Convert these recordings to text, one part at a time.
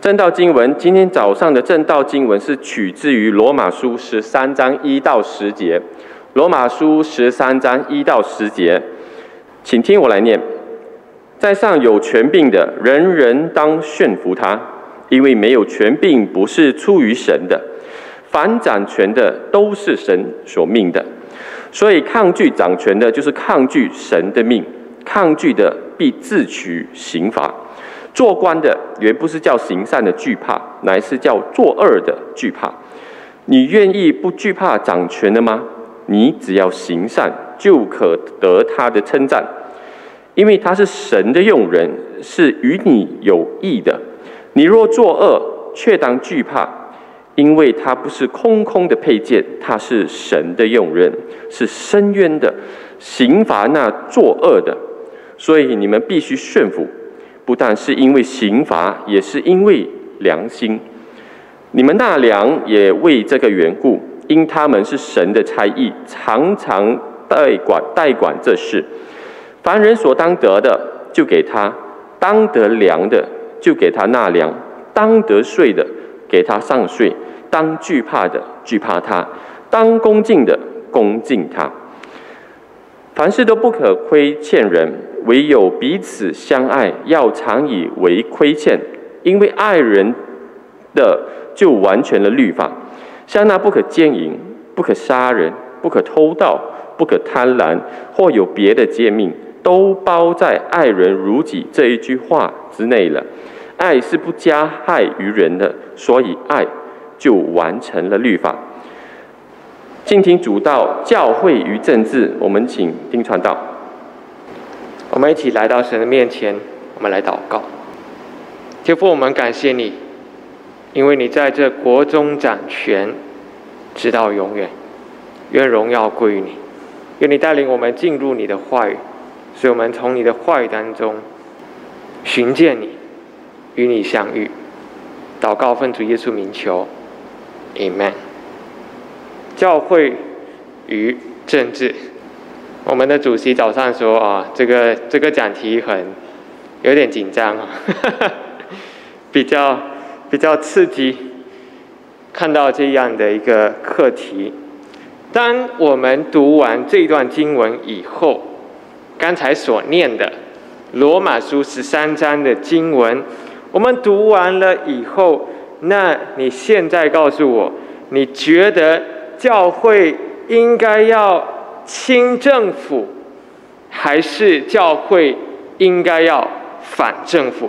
正道经文，今天早上的正道经文是取自于罗马书十三章一到十节。罗马书十三章一到十节，请听我来念：在上有权柄的，人人当驯服他，因为没有权柄不是出于神的。凡掌权的都是神所命的，所以抗拒掌权的，就是抗拒神的命。抗拒的必自取刑罚。做官的原不是叫行善的惧怕，乃是叫作恶的惧怕。你愿意不惧怕掌权的吗？你只要行善，就可得他的称赞，因为他是神的用人，是与你有益的。你若作恶，却当惧怕，因为他不是空空的佩剑，他是神的用人，是深渊的刑罚那作恶的。所以你们必须顺服，不但是因为刑罚，也是因为良心。你们纳粮也为这个缘故，因他们是神的差役，常常代管代管这事。凡人所当得的，就给他；当得粮的，就给他纳粮；当得税的，给他上税；当惧怕的，惧怕他；当恭敬的，恭敬他。凡事都不可亏欠人，唯有彼此相爱，要常以为亏欠，因为爱人的就完全了律法。像那不可奸淫、不可杀人、不可偷盗、不可贪婪，或有别的诫命，都包在“爱人如己”这一句话之内了。爱是不加害于人的，所以爱就完成了律法。敬听主道，教会与政治。我们请丁传道。我们一起来到神的面前，我们来祷告。天父，我们感谢你，因为你在这国中掌权，直到永远。愿荣耀归于你。愿你带领我们进入你的话语，使我们从你的话语当中寻见你，与你相遇。祷告奉主耶稣名求，Amen。教会与政治，我们的主席早上说啊，这个这个讲题很有点紧张啊，比较比较刺激。看到这样的一个课题，当我们读完这段经文以后，刚才所念的罗马书十三章的经文，我们读完了以后，那你现在告诉我，你觉得？教会应该要清政府，还是教会应该要反政府？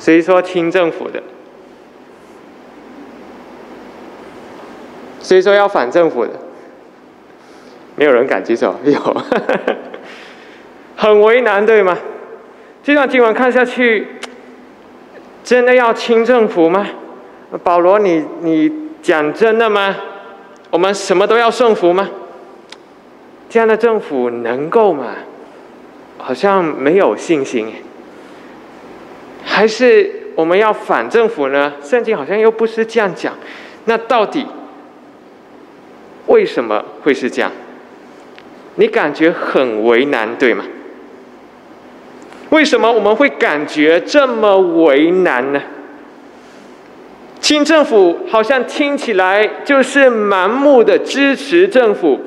谁说清政府的？谁说要反政府的？没有人敢举手。有，很为难，对吗？这段经文看下去，真的要清政府吗？保罗，你你讲真的吗？我们什么都要顺服吗？这样的政府能够吗？好像没有信心。还是我们要反政府呢？圣经好像又不是这样讲。那到底为什么会是这样？你感觉很为难，对吗？为什么我们会感觉这么为难呢？新政府好像听起来就是盲目的支持政府，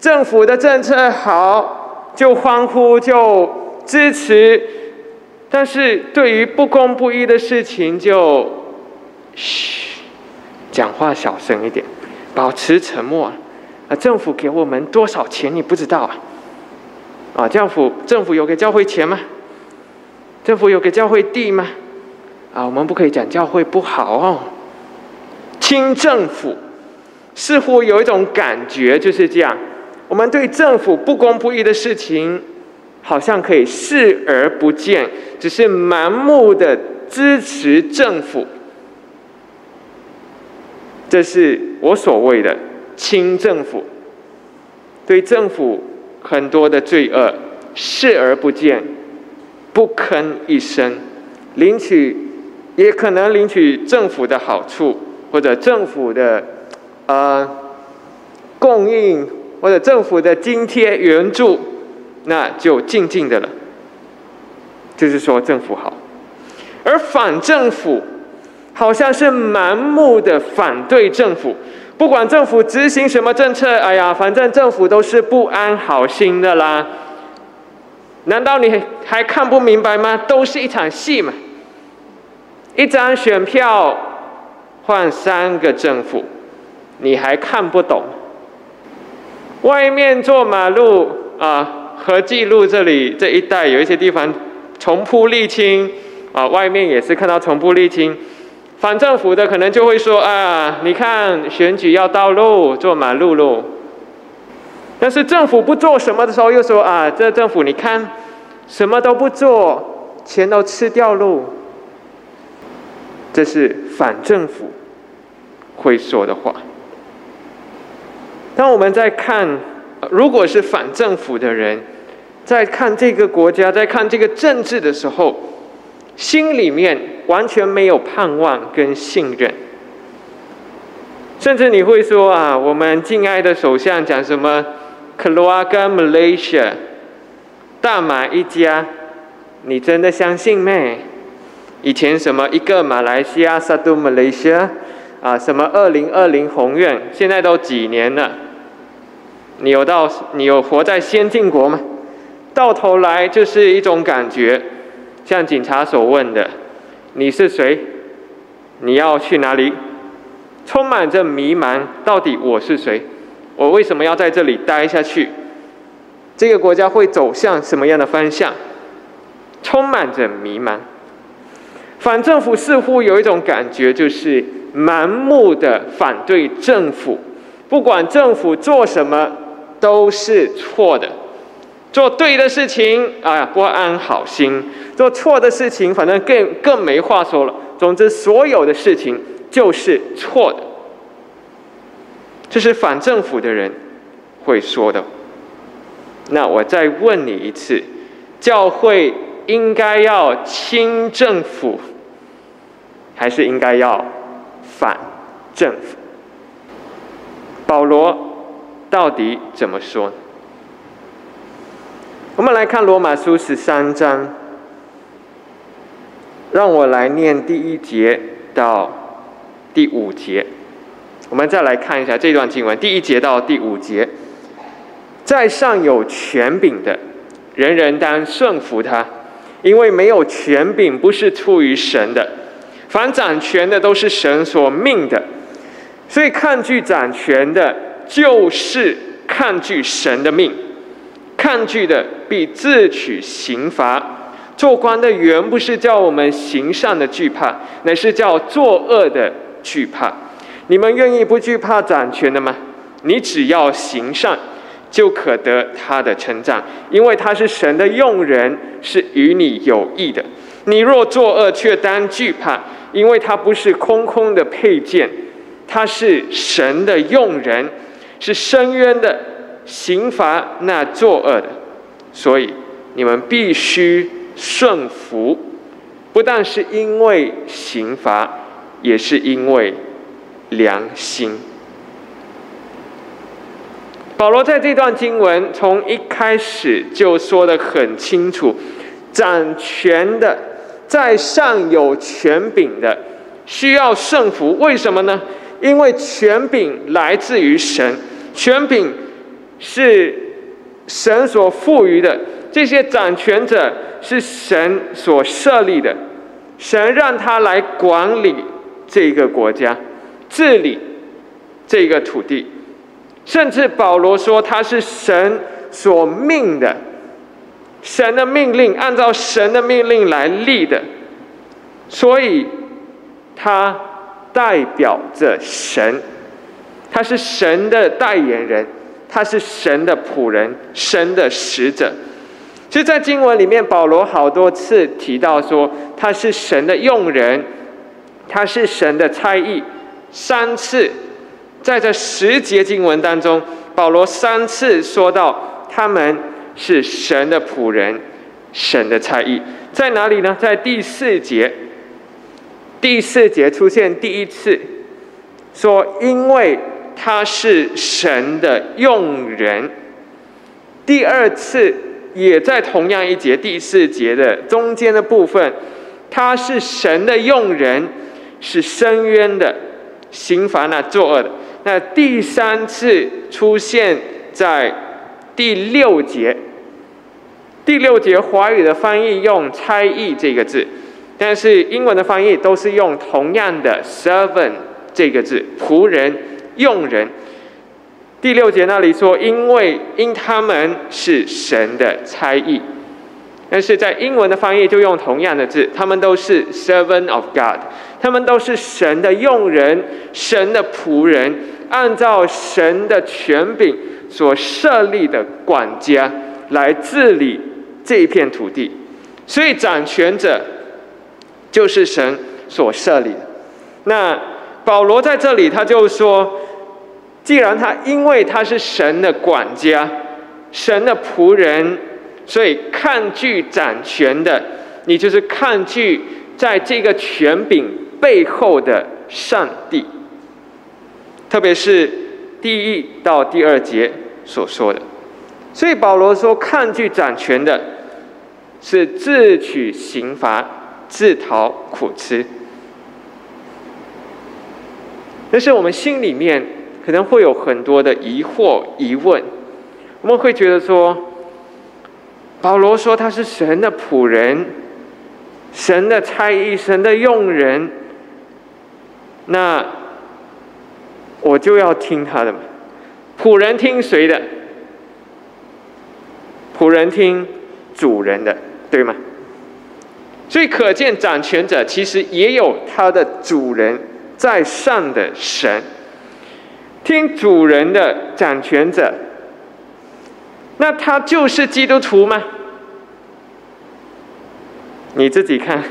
政府的政策好就欢呼就支持，但是对于不公不义的事情就嘘，讲话小声一点，保持沉默。啊，政府给我们多少钱你不知道啊？啊，政府政府有给教会钱吗？政府有给教会地吗？啊，我们不可以讲教会不好哦。清政府，似乎有一种感觉就是这样。我们对政府不公不义的事情，好像可以视而不见，只是盲目的支持政府。这是我所谓的清政府，对政府很多的罪恶视而不见，不吭一声，领取。也可能领取政府的好处，或者政府的呃供应，或者政府的津贴援助，那就静静的了，就是说政府好；而反政府，好像是盲目的反对政府，不管政府执行什么政策，哎呀，反正政府都是不安好心的啦。难道你还看不明白吗？都是一场戏嘛！一张选票换三个政府，你还看不懂？外面做马路啊，和记路这里这一带有一些地方重铺沥青啊，外面也是看到重铺沥青。反政府的可能就会说啊，你看选举要道路做马路路。但是政府不做什么的时候，又说啊，这政府你看，什么都不做，钱都吃掉喽。这是反政府会说的话。当我们在看，如果是反政府的人，在看这个国家，在看这个政治的时候，心里面完全没有盼望跟信任，甚至你会说啊，我们敬爱的首相讲什么？克罗阿跟 Malaysia 大马一家，你真的相信没？以前什么一个马来西亚 Satu Malaysia 啊，什么二零二零宏愿，现在都几年了？你有到你有活在先进国吗？到头来就是一种感觉，像警察所问的：你是谁？你要去哪里？充满着迷茫，到底我是谁？我为什么要在这里待下去？这个国家会走向什么样的方向？充满着迷茫。反政府似乎有一种感觉，就是盲目的反对政府，不管政府做什么都是错的，做对的事情啊不安好心，做错的事情反正更更没话说了。总之，所有的事情就是错的。这是反政府的人会说的。那我再问你一次：教会应该要亲政府，还是应该要反政府？保罗到底怎么说？我们来看罗马书十三章，让我来念第一节到第五节。我们再来看一下这段经文，第一节到第五节，在上有权柄的，人人当顺服他，因为没有权柄不是出于神的，凡掌权的都是神所命的，所以抗拒掌权的，就是抗拒神的命，抗拒的必自取刑罚。做官的原不是叫我们行善的惧怕，乃是叫作恶的惧怕。你们愿意不惧怕掌权的吗？你只要行善，就可得他的称赞，因为他是神的用人，是与你有益的。你若作恶，却当惧怕，因为他不是空空的配件，他是神的用人，是深渊的刑罚那作恶的。所以你们必须顺服，不但是因为刑罚，也是因为。良心。保罗在这段经文从一开始就说的很清楚：掌权的在上有权柄的，需要圣服。为什么呢？因为权柄来自于神，权柄是神所赋予的。这些掌权者是神所设立的，神让他来管理这个国家。治理这个土地，甚至保罗说他是神所命的，神的命令，按照神的命令来立的，所以他代表着神，他是神的代言人，他是神的仆人，神的使者。其实，在经文里面，保罗好多次提到说他是神的用人，他是神的差役。三次，在这十节经文当中，保罗三次说到他们是神的仆人，神的差役，在哪里呢？在第四节，第四节出现第一次，说因为他是神的用人；第二次也在同样一节第四节的中间的部分，他是神的用人，是深渊的，刑罚那作恶的。那第三次出现在第六节，第六节华语的翻译用“差役”这个字，但是英文的翻译都是用同样的 “servant” 这个字，仆人、用人。第六节那里说，因为因他们是神的差役，但是在英文的翻译就用同样的字，他们都是 servant of God，他们都是神的用人，神的仆人，按照神的权柄所设立的管家来治理这一片土地，所以掌权者就是神所设立的。那保罗在这里他就说。既然他因为他是神的管家，神的仆人，所以抗拒掌权的，你就是抗拒在这个权柄背后的上帝。特别是第一到第二节所说的，所以保罗说，抗拒掌权的，是自取刑罚，自讨苦吃。但是我们心里面。可能会有很多的疑惑、疑问，我们会觉得说，保罗说他是神的仆人，神的差役，神的用人，那我就要听他的嘛仆人听谁的？仆人听主人的，对吗？所以可见掌权者其实也有他的主人在上的神。听主人的掌权者，那他就是基督徒吗？你自己看，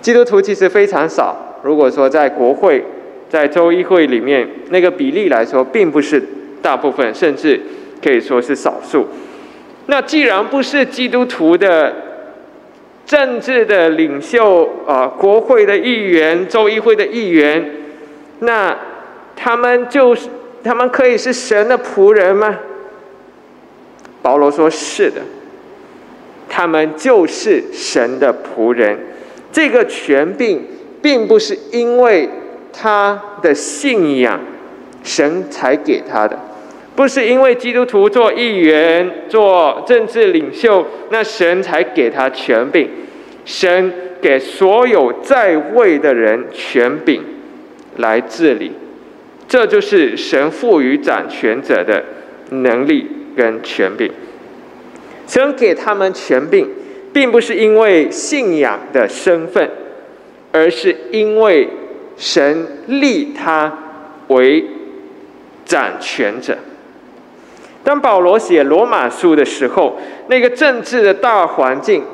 基督徒其实非常少。如果说在国会、在州议会里面，那个比例来说，并不是大部分，甚至可以说是少数。那既然不是基督徒的政治的领袖啊，国会的议员、州议会的议员，那。他们就是，他们可以是神的仆人吗？保罗说：“是的，他们就是神的仆人。这个权柄并不是因为他的信仰，神才给他的，不是因为基督徒做议员、做政治领袖，那神才给他权柄。神给所有在位的人权柄来治理。”这就是神赋予掌权者的能力跟权柄。神给他们权柄，并不是因为信仰的身份，而是因为神立他为掌权者。当保罗写罗马书的时候，那个政治的大环境，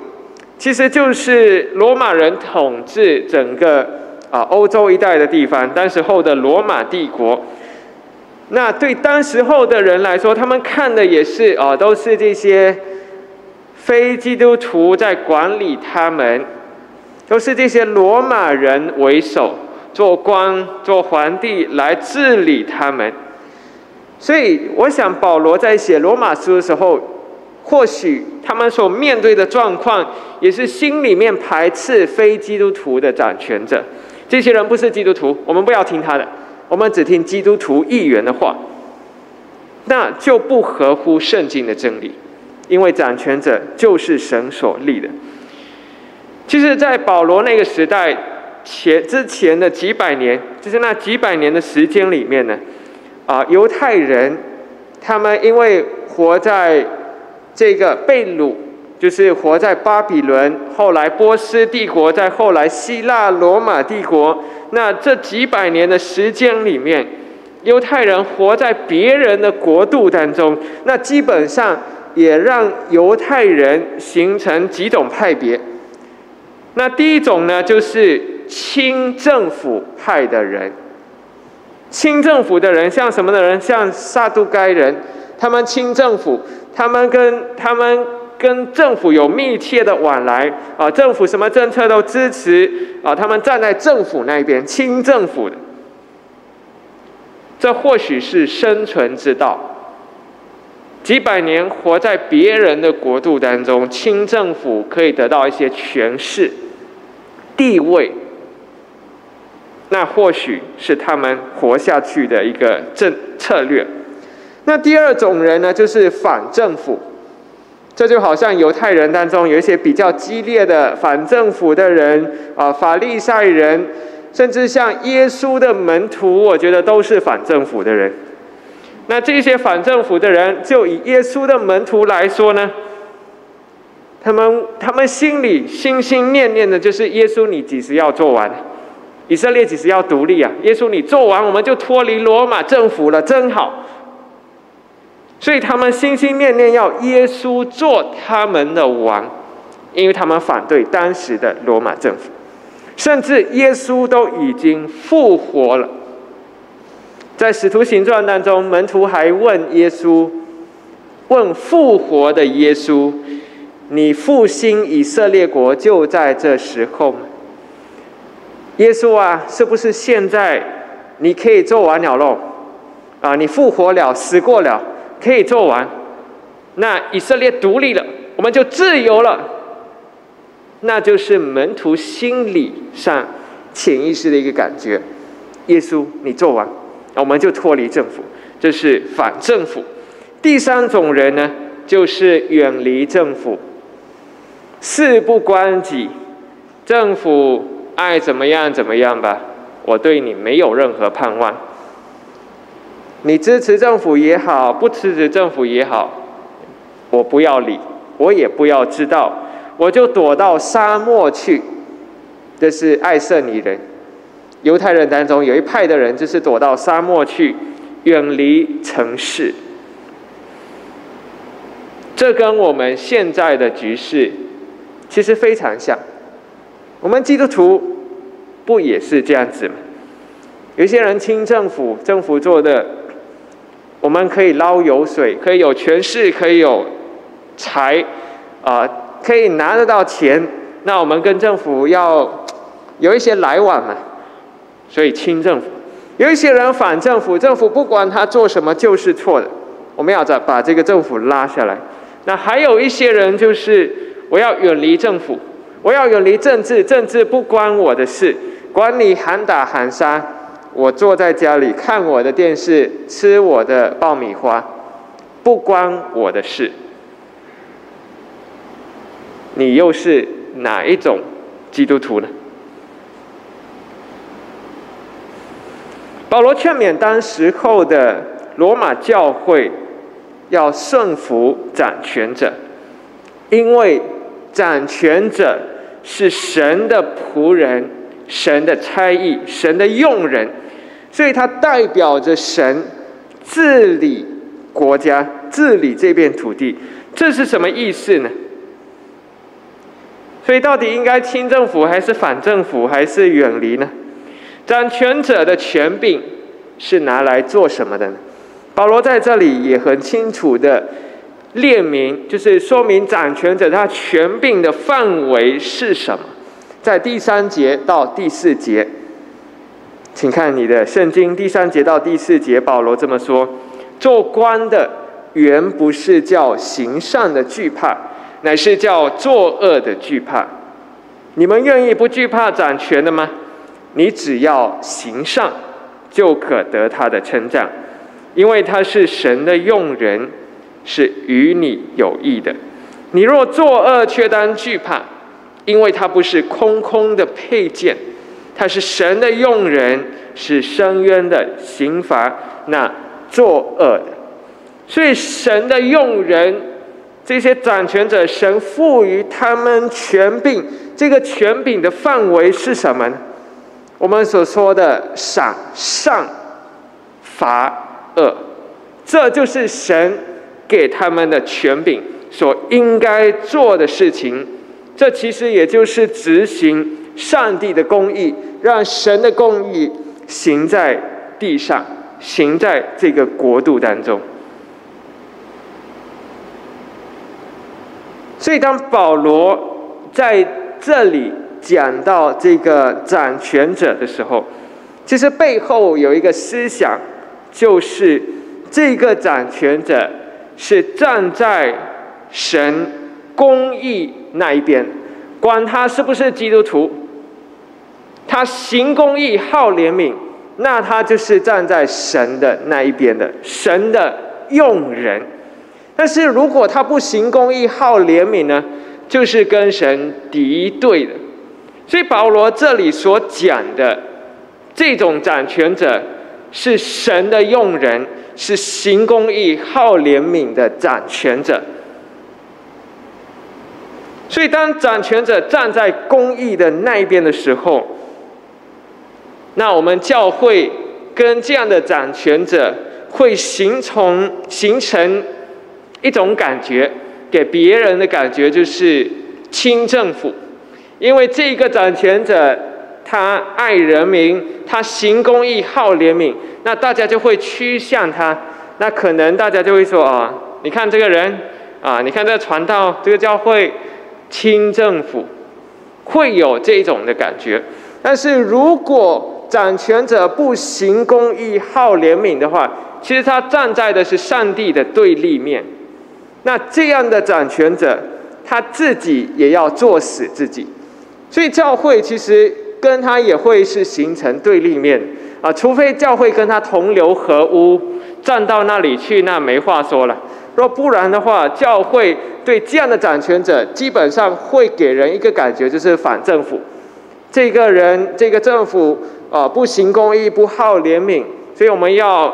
其实就是罗马人统治整个。啊，欧洲一带的地方，当时候的罗马帝国，那对当时候的人来说，他们看的也是啊，都是这些非基督徒在管理他们，都是这些罗马人为首，做官、做皇帝来治理他们。所以，我想保罗在写罗马书的时候，或许他们所面对的状况，也是心里面排斥非基督徒的掌权者。这些人不是基督徒，我们不要听他的，我们只听基督徒议员的话，那就不合乎圣经的真理，因为掌权者就是神所立的。其实，在保罗那个时代前之前的几百年，就是那几百年的时间里面呢，啊，犹太人他们因为活在这个被掳。就是活在巴比伦，后来波斯帝国，在后来希腊罗马帝国，那这几百年的时间里面，犹太人活在别人的国度当中，那基本上也让犹太人形成几种派别。那第一种呢，就是清政府派的人，清政府的人像什么的人？像萨都该人，他们清政府，他们跟他们。跟政府有密切的往来啊，政府什么政策都支持啊，他们站在政府那边，清政府的，这或许是生存之道。几百年活在别人的国度当中，清政府可以得到一些权势、地位，那或许是他们活下去的一个政策略。那第二种人呢，就是反政府。这就好像犹太人当中有一些比较激烈的反政府的人啊，法利赛人，甚至像耶稣的门徒，我觉得都是反政府的人。那这些反政府的人，就以耶稣的门徒来说呢，他们他们心里心心念念的就是耶稣，你几时要做完？以色列几时要独立啊？耶稣你做完，我们就脱离罗马政府了，真好。所以他们心心念念要耶稣做他们的王，因为他们反对当时的罗马政府，甚至耶稣都已经复活了。在使徒行传当中，门徒还问耶稣：“问复活的耶稣，你复兴以色列国就在这时候吗？”耶稣啊，是不是现在你可以做完了喽？啊，你复活了，死过了。可以做完，那以色列独立了，我们就自由了。那就是门徒心理上潜意识的一个感觉。耶稣，你做完，我们就脱离政府，这是反政府。第三种人呢，就是远离政府，事不关己，政府爱怎么样怎么样吧，我对你没有任何盼望。你支持政府也好，不支持政府也好，我不要理，我也不要知道，我就躲到沙漠去。这是爱色尼人，犹太人当中有一派的人，就是躲到沙漠去，远离城市。这跟我们现在的局势其实非常像。我们基督徒不也是这样子吗？有些人亲政府，政府做的。我们可以捞油水，可以有权势，可以有财，啊，可以拿得到钱。那我们跟政府要有一些来往嘛，所以亲政府。有一些人反政府，政府不管他做什么就是错的，我们要再把这个政府拉下来。那还有一些人就是我要远离政府，我要远离政治，政治不关我的事，管你喊打喊杀。我坐在家里看我的电视，吃我的爆米花，不关我的事。你又是哪一种基督徒呢？保罗劝勉当时候的罗马教会要顺服掌权者，因为掌权者是神的仆人、神的差役、神的用人。所以它代表着神治理国家、治理这片土地，这是什么意思呢？所以到底应该亲政府还是反政府，还是远离呢？掌权者的权柄是拿来做什么的呢？保罗在这里也很清楚的列明，就是说明掌权者他权柄的范围是什么，在第三节到第四节。请看你的圣经第三节到第四节，保罗这么说：做官的原不是叫行善的惧怕，乃是叫作恶的惧怕。你们愿意不惧怕掌权的吗？你只要行善，就可得他的称赞，因为他是神的用人，是与你有益的。你若作恶，却当惧怕，因为它不是空空的配件，它是神的用人，是深渊的刑罚那作恶的，所以神的用人，这些掌权者，神赋予他们权柄，这个权柄的范围是什么呢？我们所说的赏善罚恶，这就是神给他们的权柄所应该做的事情。这其实也就是执行。上帝的公义，让神的公义行在地上，行在这个国度当中。所以，当保罗在这里讲到这个掌权者的时候，其实背后有一个思想，就是这个掌权者是站在神公义那一边，管他是不是基督徒，他行公义、好怜悯，那他就是站在神的那一边的，神的用人。但是如果他不行公义、好怜悯呢，就是跟神敌对的。所以保罗这里所讲的这种掌权者，是神的用人。是行公义、好怜悯的掌权者，所以当掌权者站在公义的那一边的时候，那我们教会跟这样的掌权者会形成形成一种感觉，给别人的感觉就是亲政府，因为这个掌权者他爱人民，他行公义、好怜悯。那大家就会趋向他，那可能大家就会说啊，你看这个人啊，你看这个传道，这个教会清政府，会有这种的感觉。但是如果掌权者不行公义、好怜悯的话，其实他站在的是上帝的对立面。那这样的掌权者，他自己也要作死自己，所以教会其实跟他也会是形成对立面。啊，除非教会跟他同流合污，站到那里去，那没话说了。若不然的话，教会对这样的掌权者，基本上会给人一个感觉，就是反政府。这个人，这个政府啊，不行公义，不好怜悯，所以我们要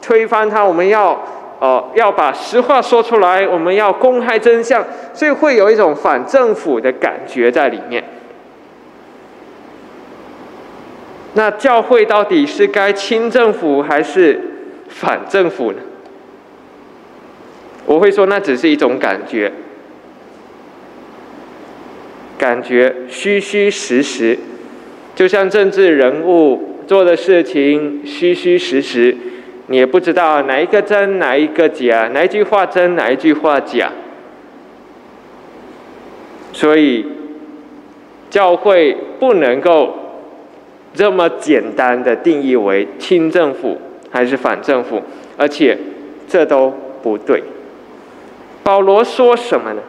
推翻他，我们要呃要把实话说出来，我们要公开真相，所以会有一种反政府的感觉在里面。那教会到底是该亲政府还是反政府呢？我会说，那只是一种感觉，感觉虚虚实实，就像政治人物做的事情虚虚实实，你也不知道哪一个真，哪一个假，哪一句话真，哪一句话假。所以，教会不能够。这么简单的定义为亲政府还是反政府，而且这都不对。保罗说什么呢？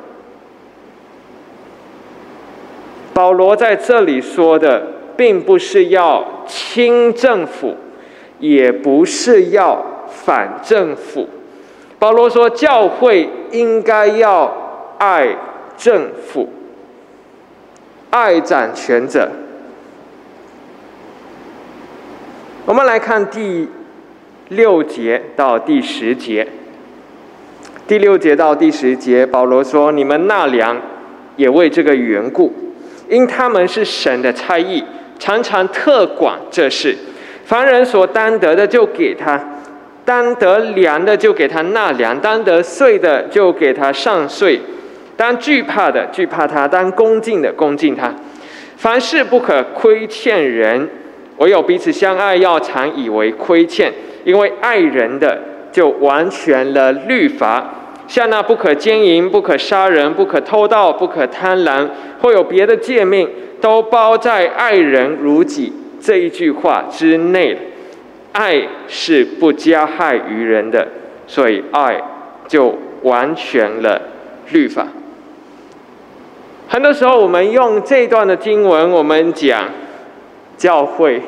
保罗在这里说的，并不是要亲政府，也不是要反政府。保罗说，教会应该要爱政府，爱掌权者。我们来看第六节到第十节。第六节到第十节，保罗说：“你们纳粮，也为这个缘故，因他们是神的差役，常常特管这事。凡人所担得的，就给他；担得粮的，就给他纳粮；担得税的，就给他上税；当惧怕的，惧怕他；当恭敬的，恭敬他。凡事不可亏欠人。”唯有彼此相爱，要常以为亏欠，因为爱人的就完全了律法。像那不可奸淫、不可杀人、不可偷盗、不可贪婪，或有别的诫命，都包在“爱人如己”这一句话之内。爱是不加害于人的，所以爱就完全了律法。很多时候，我们用这段的经文，我们讲。教会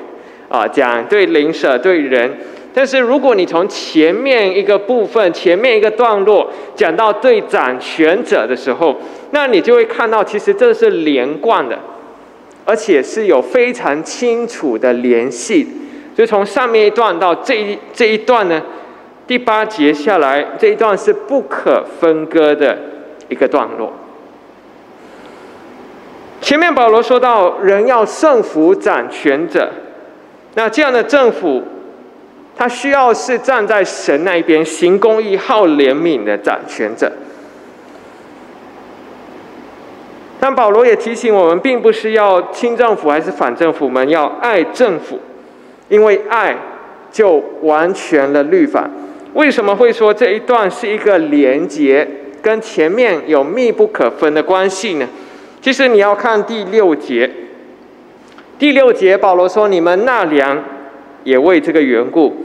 啊，讲对灵舍对人，但是如果你从前面一个部分、前面一个段落讲到对掌权者的时候，那你就会看到，其实这是连贯的，而且是有非常清楚的联系。就从上面一段到这一这一段呢，第八节下来这一段是不可分割的一个段落。前面保罗说到，人要胜服掌权者，那这样的政府，他需要是站在神那一边，行公义、好怜悯的掌权者。但保罗也提醒我们，并不是要亲政府还是反政府，我们要爱政府，因为爱就完全了律法。为什么会说这一段是一个连结，跟前面有密不可分的关系呢？其实你要看第六节，第六节保罗说：“你们纳粮，也为这个缘故，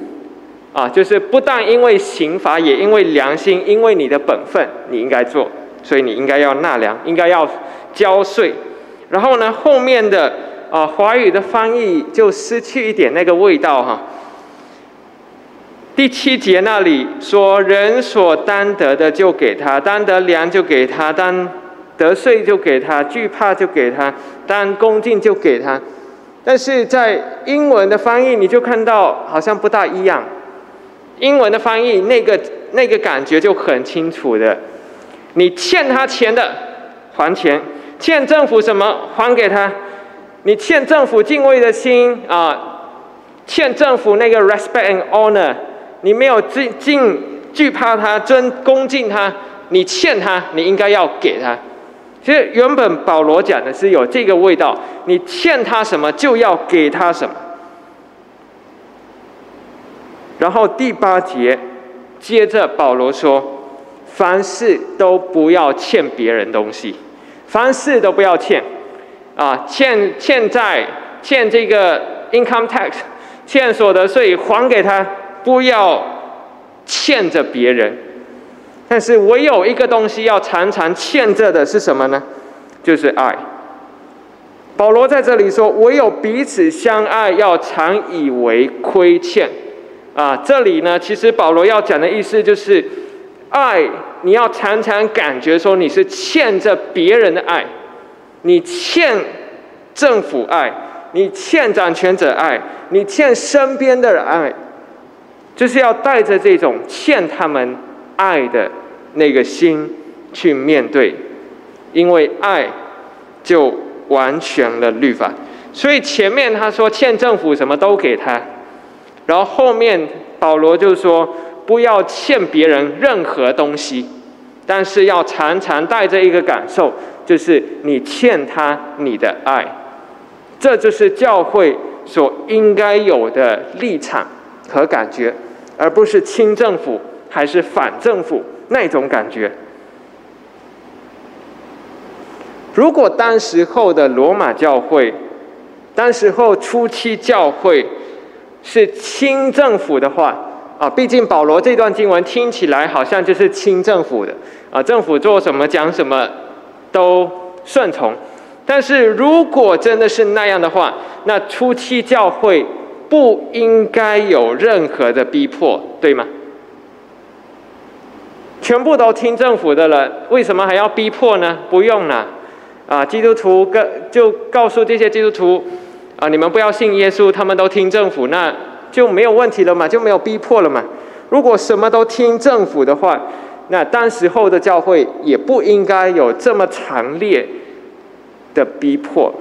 啊，就是不但因为刑罚，也因为良心，因为你的本分，你应该做，所以你应该要纳粮，应该要交税。然后呢，后面的啊，华语的翻译就失去一点那个味道哈。第七节那里说：“人所担得的就给他，担得粮就给他，担得税就给他，惧怕就给他，担恭敬就给他。”但是在英文的翻译，你就看到好像不大一样。英文的翻译那个那个感觉就很清楚的，你欠他钱的还钱，欠政府什么还给他，你欠政府敬畏的心啊，欠政府那个 respect and honor，你没有敬敬惧怕他尊恭敬他，你欠他，你应该要给他。其实原本保罗讲的是有这个味道，你欠他什么就要给他什么。然后第八节，接着保罗说：“凡事都不要欠别人东西，凡事都不要欠，啊，欠欠债，欠这个 income tax，欠所得税还给他，不要欠着别人。但是唯有一个东西要常常欠着的是什么呢？就是爱。保罗在这里说，唯有彼此相爱，要常以为亏欠。”啊，这里呢，其实保罗要讲的意思就是，爱你要常常感觉说你是欠着别人的爱，你欠政府爱，你欠掌权者爱，你欠身边的人爱，就是要带着这种欠他们爱的那个心去面对，因为爱就完全了律法。所以前面他说欠政府什么都给他。然后后面保罗就说：“不要欠别人任何东西，但是要常常带着一个感受，就是你欠他你的爱。这就是教会所应该有的立场和感觉，而不是亲政府还是反政府那种感觉。如果当时候的罗马教会，当时候初期教会。”是清政府的话啊，毕竟保罗这段经文听起来好像就是清政府的啊，政府做什么讲什么都顺从。但是如果真的是那样的话，那初期教会不应该有任何的逼迫，对吗？全部都听政府的了，为什么还要逼迫呢？不用了啊，基督徒跟就告诉这些基督徒。啊！你们不要信耶稣，他们都听政府，那就没有问题了嘛，就没有逼迫了嘛。如果什么都听政府的话，那当时候的教会也不应该有这么强烈的逼迫。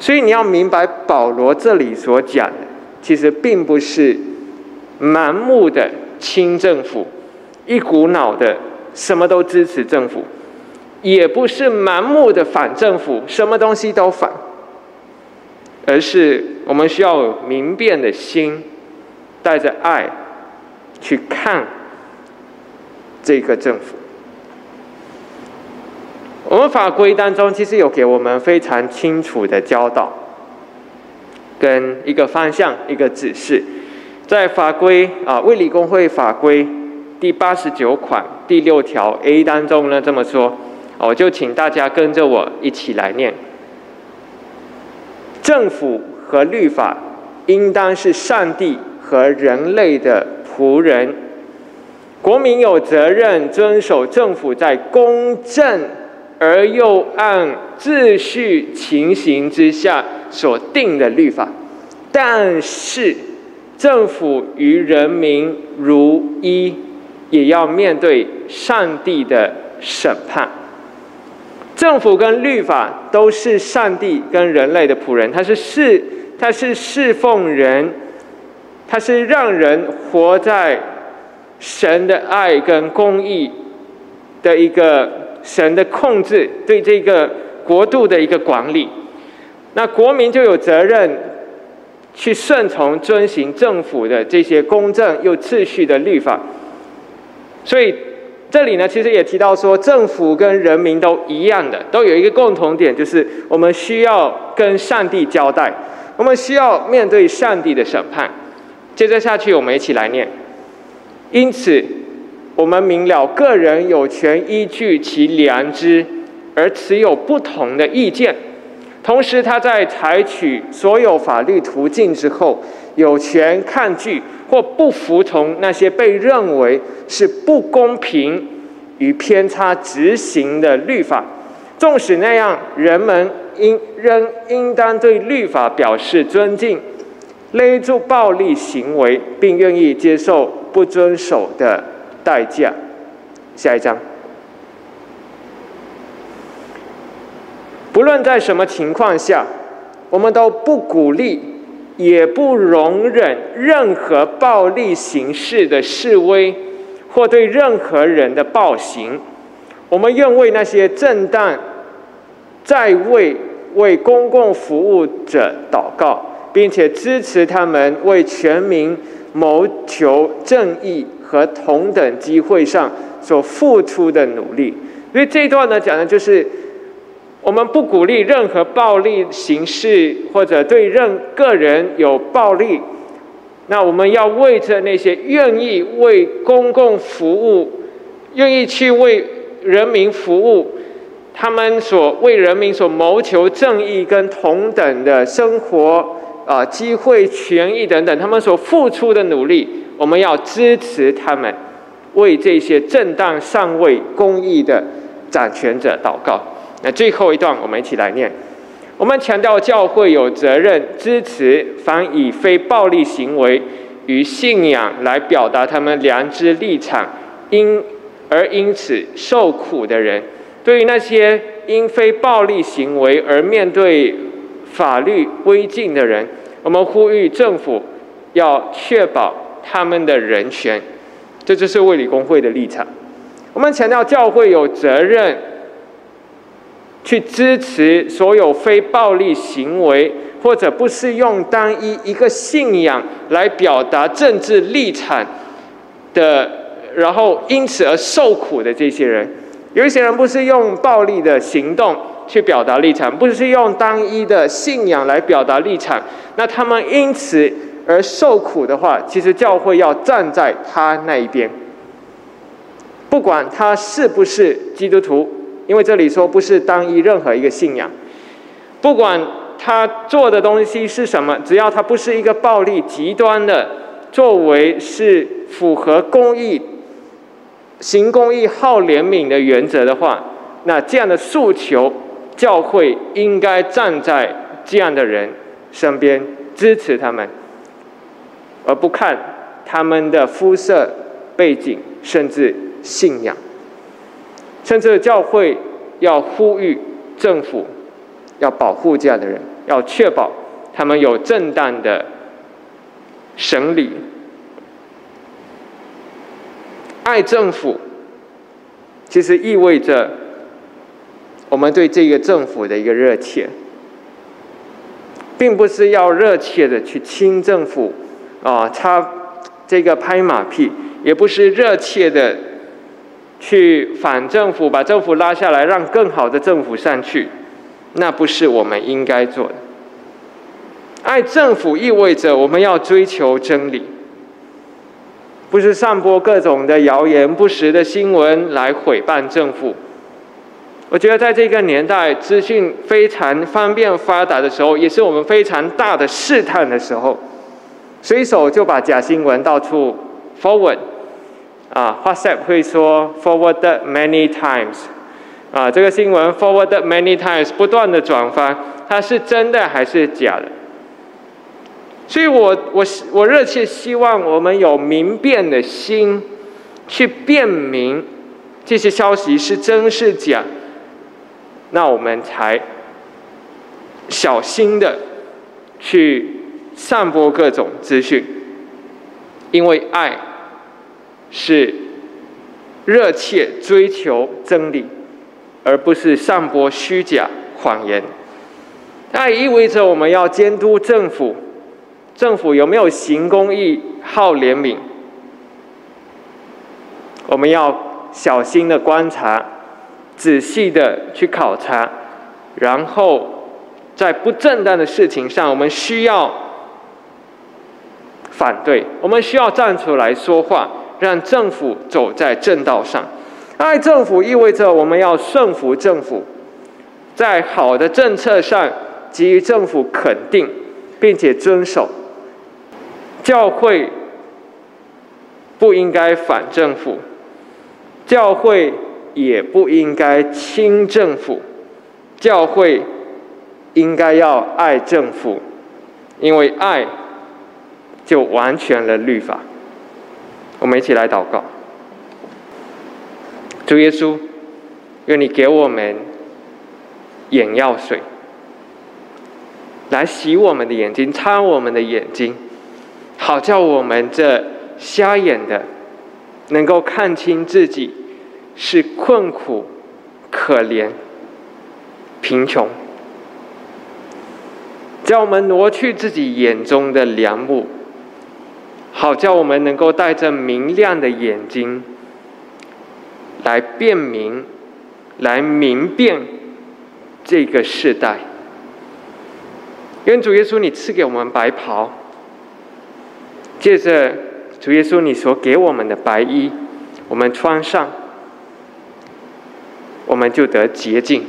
所以你要明白，保罗这里所讲的，其实并不是盲目的清政府，一股脑的什么都支持政府，也不是盲目的反政府，什么东西都反。而是我们需要有明辨的心，带着爱去看这个政府。我们法规当中其实有给我们非常清楚的教导，跟一个方向、一个指示。在法规啊，卫理公会法规第八十九款第六条 A 当中呢这么说，我就请大家跟着我一起来念。政府和律法应当是上帝和人类的仆人，国民有责任遵守政府在公正而又按秩序情形之下所定的律法，但是政府与人民如一，也要面对上帝的审判。政府跟律法都是上帝跟人类的仆人，他是侍，他是侍奉人，他是让人活在神的爱跟公义的一个神的控制，对这个国度的一个管理。那国民就有责任去顺从遵行政府的这些公正又秩序的律法，所以。这里呢，其实也提到说，政府跟人民都一样的，都有一个共同点，就是我们需要跟上帝交代，我们需要面对上帝的审判。接着下去，我们一起来念。因此，我们明了个人有权依据其良知而持有不同的意见，同时他在采取所有法律途径之后，有权抗拒或不服从那些被认为是不公平与偏差执行的律法。纵使那样，人们应仍应当对律法表示尊敬。勒住暴力行为，并愿意接受不遵守的代价。下一章，不论在什么情况下，我们都不鼓励，也不容忍任何暴力形式的示威，或对任何人的暴行。我们愿为那些正当在位为公共服务者祷告。并且支持他们为全民谋求正义和同等机会上所付出的努力。所以这一段呢，讲的就是我们不鼓励任何暴力形式，或者对任个人有暴力。那我们要为着那些愿意为公共服务、愿意去为人民服务，他们所为人民所谋求正义跟同等的生活。啊，机会、权益等等，他们所付出的努力，我们要支持他们，为这些正当上位、公益的掌权者祷告。那最后一段，我们一起来念。我们强调教会有责任支持凡以非暴力行为与信仰来表达他们良知立场，因而因此受苦的人。对于那些因非暴力行为而面对。法律规禁的人，我们呼吁政府要确保他们的人权，这就是卫理公会的立场。我们强调教会有责任去支持所有非暴力行为，或者不是用单一一个信仰来表达政治立场的，然后因此而受苦的这些人。有一些人不是用暴力的行动。去表达立场，不是用单一的信仰来表达立场。那他们因此而受苦的话，其实教会要站在他那一边，不管他是不是基督徒，因为这里说不是单一任何一个信仰，不管他做的东西是什么，只要他不是一个暴力极端的作为，是符合公益、行公益、好怜悯的原则的话，那这样的诉求。教会应该站在这样的人身边，支持他们，而不看他们的肤色、背景，甚至信仰。甚至教会要呼吁政府要保护这样的人，要确保他们有正当的审理。爱政府，其实意味着。我们对这个政府的一个热切，并不是要热切的去亲政府，啊，他这个拍马屁，也不是热切的去反政府，把政府拉下来，让更好的政府上去，那不是我们应该做的。爱政府意味着我们要追求真理，不是散播各种的谣言、不实的新闻来毁谤政府。我觉得在这个年代，资讯非常方便发达的时候，也是我们非常大的试探的时候，随手就把假新闻到处 forward，啊，WhatsApp 会说 forward many times，啊，这个新闻 forward many times，不断的转发，它是真的还是假的？所以我我我热切希望我们有明辨的心，去辨明这些消息是真是假。那我们才小心的去散播各种资讯，因为爱是热切追求真理，而不是散播虚假谎言。那也意味着我们要监督政府，政府有没有行公义、好怜悯？我们要小心的观察。仔细的去考察，然后在不正当的事情上，我们需要反对，我们需要站出来说话，让政府走在正道上。爱政府意味着我们要顺服政府，在好的政策上给予政府肯定，并且遵守。教会不应该反政府，教会也不应该亲政府，教会应该要爱政府，因为爱。就完全了律法。我们一起来祷告，主耶稣，愿你给我们眼药水，来洗我们的眼睛，擦我们的眼睛，好叫我们这瞎眼的能够看清自己是困苦、可怜、贫穷，叫我们挪去自己眼中的梁木。好叫我们能够带着明亮的眼睛，来辨明，来明辨这个时代。愿主耶稣你赐给我们白袍，借着主耶稣你所给我们的白衣，我们穿上，我们就得洁净，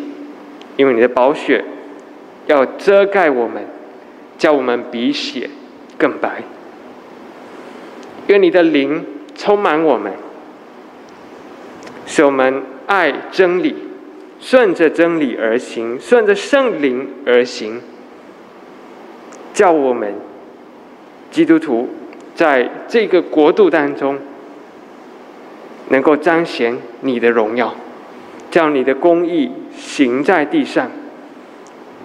因为你的宝血要遮盖我们，叫我们比血更白。愿你的灵充满我们，使我们爱真理，顺着真理而行，顺着圣灵而行，叫我们基督徒在这个国度当中，能够彰显你的荣耀，叫你的公义行在地上，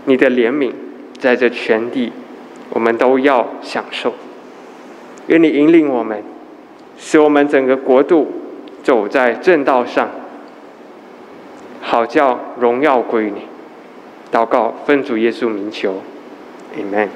你的怜悯在这全地，我们都要享受。愿你引领我们，使我们整个国度走在正道上，好叫荣耀归你。祷告，奉主耶稣名求，Amen。